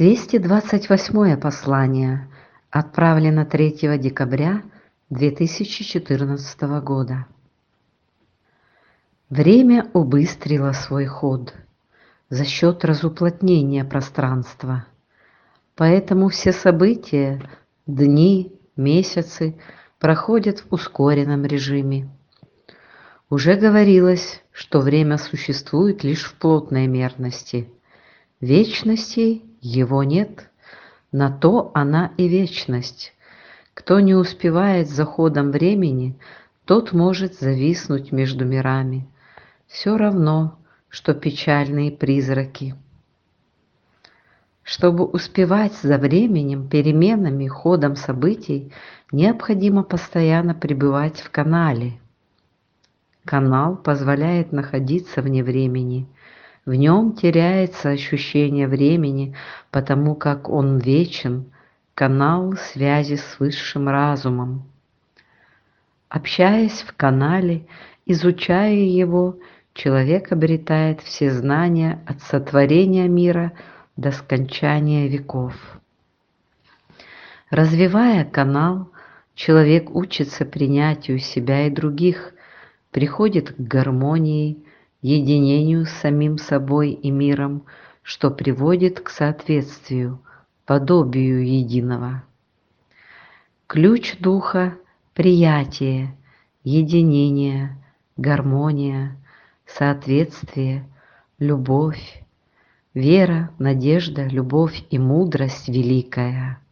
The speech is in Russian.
228 послание отправлено 3 декабря 2014 года. Время убыстрило свой ход за счет разуплотнения пространства, поэтому все события, дни, месяцы проходят в ускоренном режиме. Уже говорилось, что время существует лишь в плотной мерности. Вечности его нет, на то она и вечность. Кто не успевает за ходом времени, тот может зависнуть между мирами. Все равно, что печальные призраки. Чтобы успевать за временем, переменами, ходом событий, необходимо постоянно пребывать в канале. Канал позволяет находиться вне времени – в нем теряется ощущение времени, потому как он вечен, канал связи с высшим разумом. Общаясь в канале, изучая его, человек обретает все знания от сотворения мира до скончания веков. Развивая канал, человек учится принятию себя и других, приходит к гармонии, единению с самим собой и миром, что приводит к соответствию, подобию единого. Ключ духа – приятие, единение, гармония, соответствие, любовь, вера, надежда, любовь и мудрость великая –